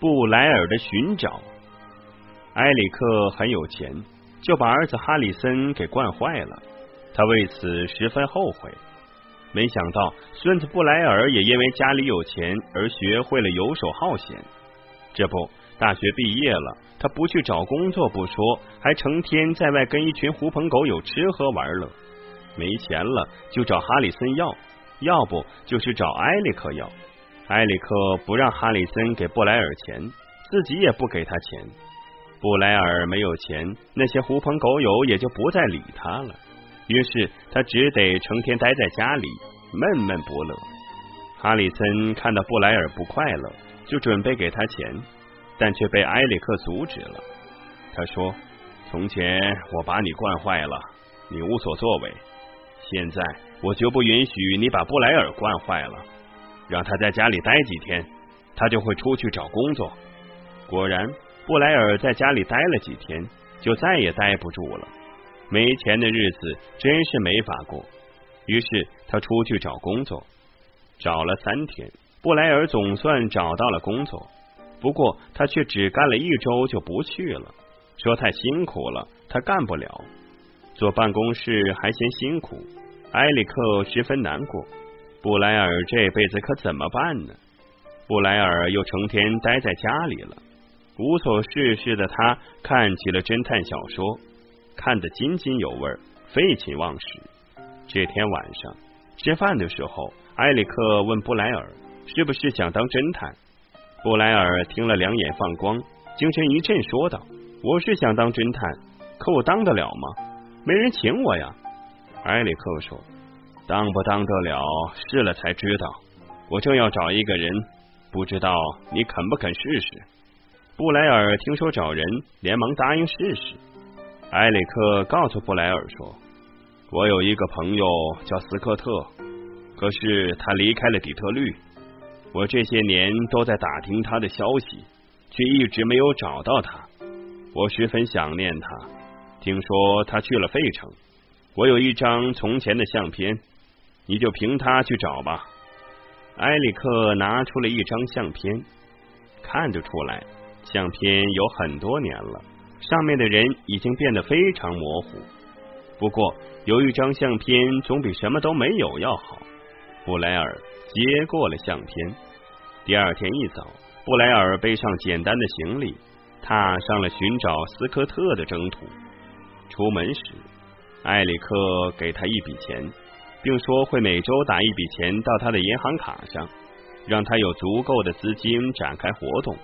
布莱尔的寻找。埃里克很有钱，就把儿子哈里森给惯坏了，他为此十分后悔。没想到孙子布莱尔也因为家里有钱而学会了游手好闲。这不，大学毕业了，他不去找工作不说，还成天在外跟一群狐朋狗友吃喝玩乐。没钱了就找哈里森要，要不就是找埃里克要。埃里克不让哈里森给布莱尔钱，自己也不给他钱。布莱尔没有钱，那些狐朋狗友也就不再理他了。于是他只得成天待在家里，闷闷不乐。哈里森看到布莱尔不快乐，就准备给他钱，但却被埃里克阻止了。他说：“从前我把你惯坏了，你无所作为。现在我就不允许你把布莱尔惯坏了。让他在家里待几天，他就会出去找工作。”果然，布莱尔在家里待了几天，就再也待不住了。没钱的日子真是没法过，于是他出去找工作，找了三天，布莱尔总算找到了工作，不过他却只干了一周就不去了，说太辛苦了，他干不了。坐办公室还嫌辛苦，埃里克十分难过。布莱尔这辈子可怎么办呢？布莱尔又成天待在家里了，无所事事的他看起了侦探小说。看得津津有味，废寝忘食。这天晚上吃饭的时候，埃里克问布莱尔是不是想当侦探。布莱尔听了两眼放光，精神一振，说道：“我是想当侦探，可我当得了吗？没人请我呀。”埃里克说：“当不当得了，试了才知道。我正要找一个人，不知道你肯不肯试试。”布莱尔听说找人，连忙答应试试。埃里克告诉布莱尔说：“我有一个朋友叫斯科特，可是他离开了底特律。我这些年都在打听他的消息，却一直没有找到他。我十分想念他。听说他去了费城。我有一张从前的相片，你就凭他去找吧。”埃里克拿出了一张相片，看得出来，相片有很多年了。上面的人已经变得非常模糊，不过有一张相片总比什么都没有要好。布莱尔接过了相片。第二天一早，布莱尔背上简单的行李，踏上了寻找斯科特的征途。出门时，埃里克给他一笔钱，并说会每周打一笔钱到他的银行卡上，让他有足够的资金展开活动。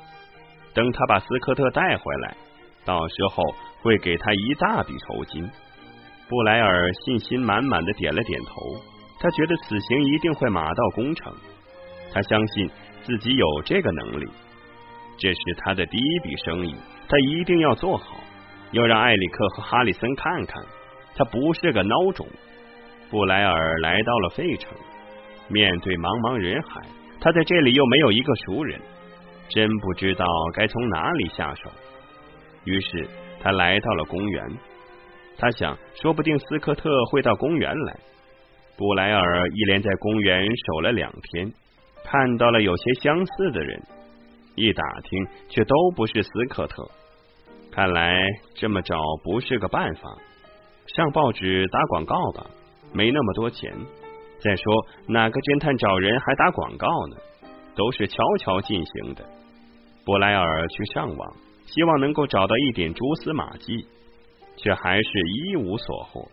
等他把斯科特带回来。到时候会给他一大笔酬金。布莱尔信心满满的点了点头，他觉得此行一定会马到功成。他相信自己有这个能力。这是他的第一笔生意，他一定要做好，要让艾里克和哈里森看看，他不是个孬种。布莱尔来到了费城，面对茫茫人海，他在这里又没有一个熟人，真不知道该从哪里下手。于是他来到了公园，他想，说不定斯科特会到公园来。布莱尔一连在公园守了两天，看到了有些相似的人，一打听却都不是斯科特。看来这么找不是个办法，上报纸打广告吧，没那么多钱。再说哪个侦探找人还打广告呢？都是悄悄进行的。布莱尔去上网。希望能够找到一点蛛丝马迹，却还是一无所获。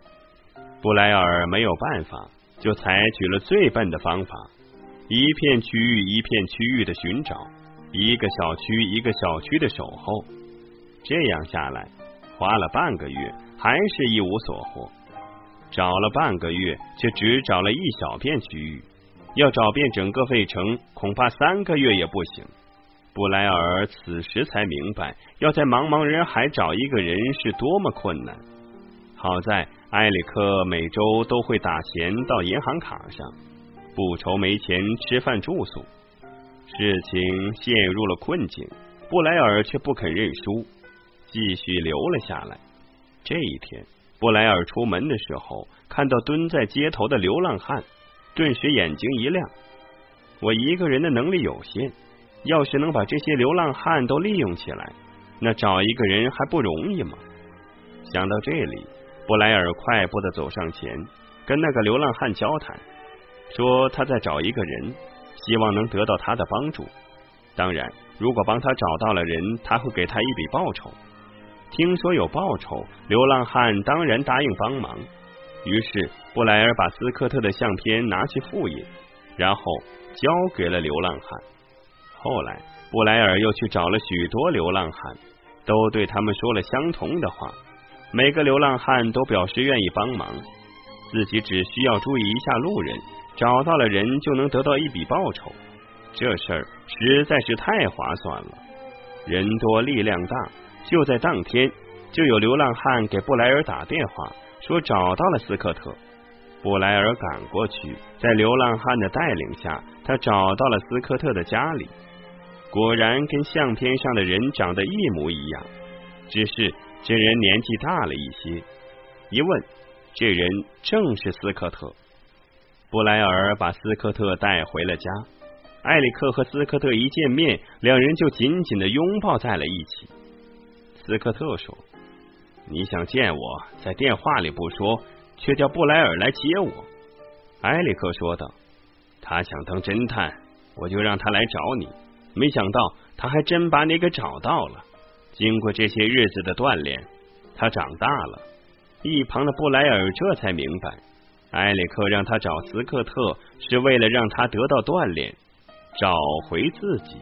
布莱尔没有办法，就采取了最笨的方法：一片区域一片区域的寻找，一个小区一个小区的守候。这样下来，花了半个月，还是一无所获。找了半个月，却只找了一小片区域，要找遍整个费城，恐怕三个月也不行。布莱尔此时才明白，要在茫茫人海找一个人是多么困难。好在埃里克每周都会打钱到银行卡上，不愁没钱吃饭住宿。事情陷入了困境，布莱尔却不肯认输，继续留了下来。这一天，布莱尔出门的时候，看到蹲在街头的流浪汉，顿时眼睛一亮。我一个人的能力有限。要是能把这些流浪汉都利用起来，那找一个人还不容易吗？想到这里，布莱尔快步的走上前，跟那个流浪汉交谈，说他在找一个人，希望能得到他的帮助。当然，如果帮他找到了人，他会给他一笔报酬。听说有报酬，流浪汉当然答应帮忙。于是，布莱尔把斯科特的相片拿去复印，然后交给了流浪汉。后来，布莱尔又去找了许多流浪汉，都对他们说了相同的话。每个流浪汉都表示愿意帮忙，自己只需要注意一下路人，找到了人就能得到一笔报酬。这事儿实在是太划算了，人多力量大。就在当天，就有流浪汉给布莱尔打电话，说找到了斯科特。布莱尔赶过去，在流浪汉的带领下，他找到了斯科特的家里。果然跟相片上的人长得一模一样，只是这人年纪大了一些。一问，这人正是斯科特。布莱尔把斯科特带回了家。埃里克和斯科特一见面，两人就紧紧的拥抱在了一起。斯科特说：“你想见我，在电话里不说，却叫布莱尔来接我。”埃里克说道：“他想当侦探，我就让他来找你。没想到他还真把你给找到了。经过这些日子的锻炼，他长大了。”一旁的布莱尔这才明白，埃里克让他找斯科特，是为了让他得到锻炼，找回自己。